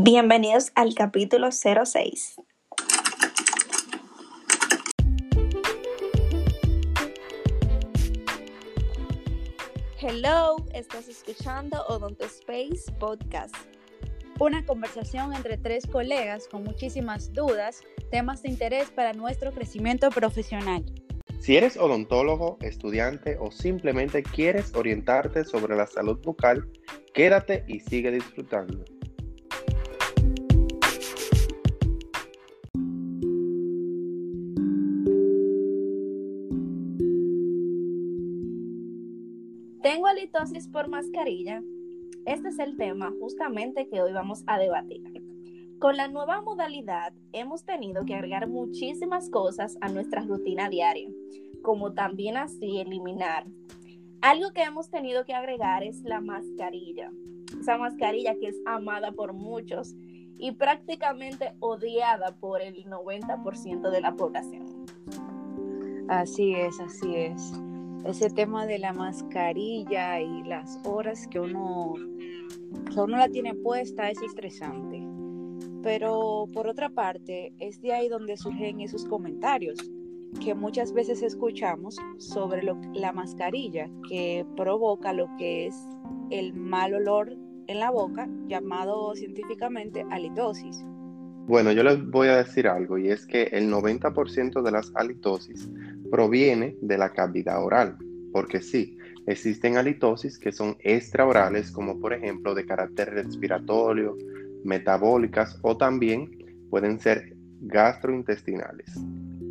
Bienvenidos al capítulo 06. Hello, estás escuchando Odonto Space Podcast. Una conversación entre tres colegas con muchísimas dudas, temas de interés para nuestro crecimiento profesional. Si eres odontólogo, estudiante o simplemente quieres orientarte sobre la salud bucal, quédate y sigue disfrutando. Halitosis por mascarilla. Este es el tema justamente que hoy vamos a debatir. Con la nueva modalidad hemos tenido que agregar muchísimas cosas a nuestra rutina diaria, como también así eliminar. Algo que hemos tenido que agregar es la mascarilla. Esa mascarilla que es amada por muchos y prácticamente odiada por el 90% de la población. Así es, así es ese tema de la mascarilla y las horas que uno, que uno la tiene puesta es estresante. Pero por otra parte, es de ahí donde surgen esos comentarios que muchas veces escuchamos sobre la mascarilla que provoca lo que es el mal olor en la boca, llamado científicamente halitosis. Bueno, yo les voy a decir algo y es que el 90% de las halitosis proviene de la cavidad oral, porque sí, existen halitosis que son extraorales, como por ejemplo de carácter respiratorio, metabólicas o también pueden ser gastrointestinales.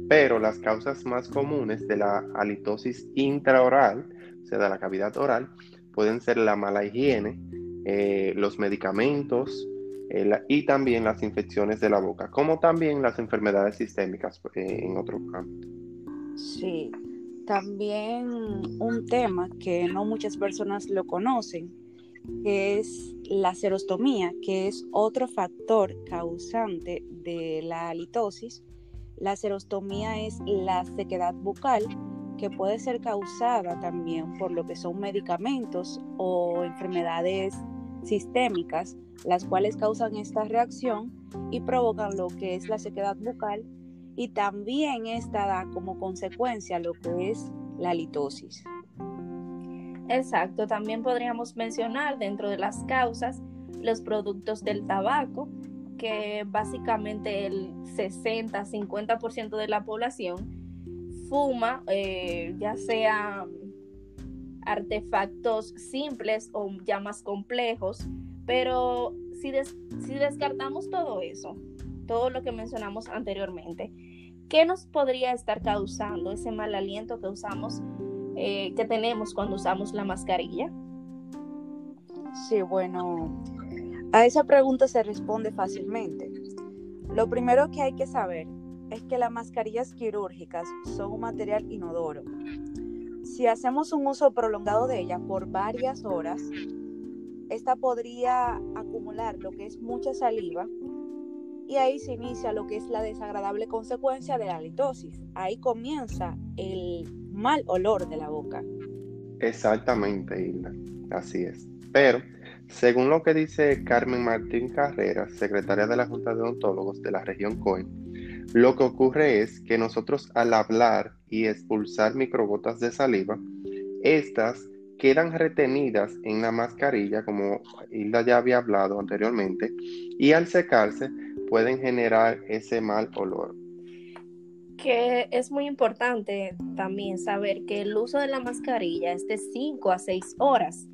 Pero las causas más comunes de la halitosis intraoral, o sea, de la cavidad oral, pueden ser la mala higiene, eh, los medicamentos eh, y también las infecciones de la boca, como también las enfermedades sistémicas eh, en otro ámbito. Sí, también un tema que no muchas personas lo conocen, es la serostomía, que es otro factor causante de la halitosis. La serostomía es la sequedad bucal que puede ser causada también por lo que son medicamentos o enfermedades sistémicas, las cuales causan esta reacción y provocan lo que es la sequedad bucal y también esta da como consecuencia lo que es la litosis. Exacto, también podríamos mencionar dentro de las causas los productos del tabaco, que básicamente el 60-50% de la población fuma, eh, ya sea artefactos simples o ya más complejos, pero si, si descartamos todo eso, todo lo que mencionamos anteriormente, ¿qué nos podría estar causando ese mal aliento que usamos, eh, que tenemos cuando usamos la mascarilla? Sí, bueno, a esa pregunta se responde fácilmente. Lo primero que hay que saber es que las mascarillas quirúrgicas son un material inodoro. Si hacemos un uso prolongado de ella por varias horas, esta podría acumular lo que es mucha saliva y ahí se inicia lo que es la desagradable consecuencia de la litosis. Ahí comienza el mal olor de la boca. Exactamente, Hilda. Así es. Pero, según lo que dice Carmen Martín Carrera, secretaria de la Junta de Odontólogos de la región COE, lo que ocurre es que nosotros al hablar y expulsar microbotas de saliva, estas quedan retenidas en la mascarilla, como Hilda ya había hablado anteriormente, y al secarse pueden generar ese mal olor. Que es muy importante también saber que el uso de la mascarilla es de 5 a 6 horas,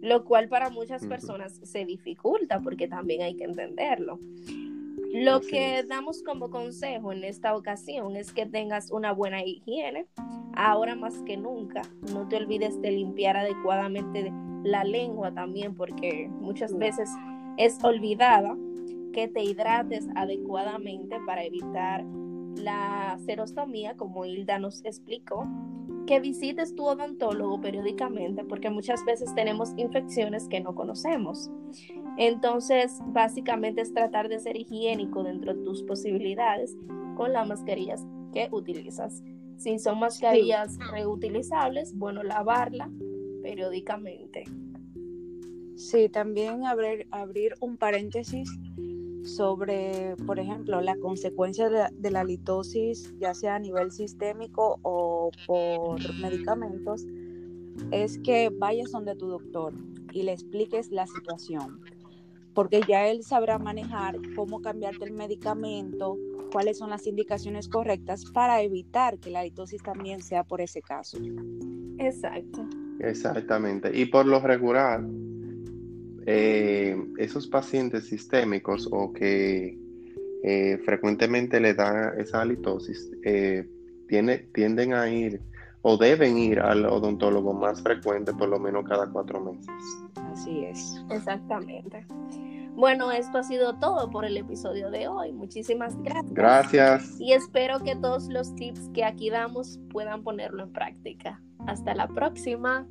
lo cual para muchas personas se dificulta porque también hay que entenderlo. Lo que damos como consejo en esta ocasión es que tengas una buena higiene, ahora más que nunca. No te olvides de limpiar adecuadamente la lengua también porque muchas veces es olvidada que te hidrates adecuadamente para evitar la serostomía, como Hilda nos explicó, que visites tu odontólogo periódicamente porque muchas veces tenemos infecciones que no conocemos. Entonces, básicamente es tratar de ser higiénico dentro de tus posibilidades con las mascarillas que utilizas. Si son mascarillas reutilizables, bueno, lavarla periódicamente. Sí, también abrir, abrir un paréntesis sobre, por ejemplo, la consecuencia de, de, la litosis, ya sea a nivel sistémico o por medicamentos, es que vayas donde tu doctor y le expliques la situación, porque ya él sabrá manejar cómo cambiarte el medicamento, cuáles son las indicaciones correctas para evitar que la litosis también sea por ese caso. Exacto. Exactamente. Y por lo regular, eh, esos pacientes sistémicos o que eh, frecuentemente le dan esa halitosis, eh, tiene, tienden a ir o deben ir al odontólogo más frecuente, por lo menos cada cuatro meses. Así es. Exactamente. Bueno, esto ha sido todo por el episodio de hoy. Muchísimas gracias. Gracias. Y espero que todos los tips que aquí damos puedan ponerlo en práctica. Hasta la próxima.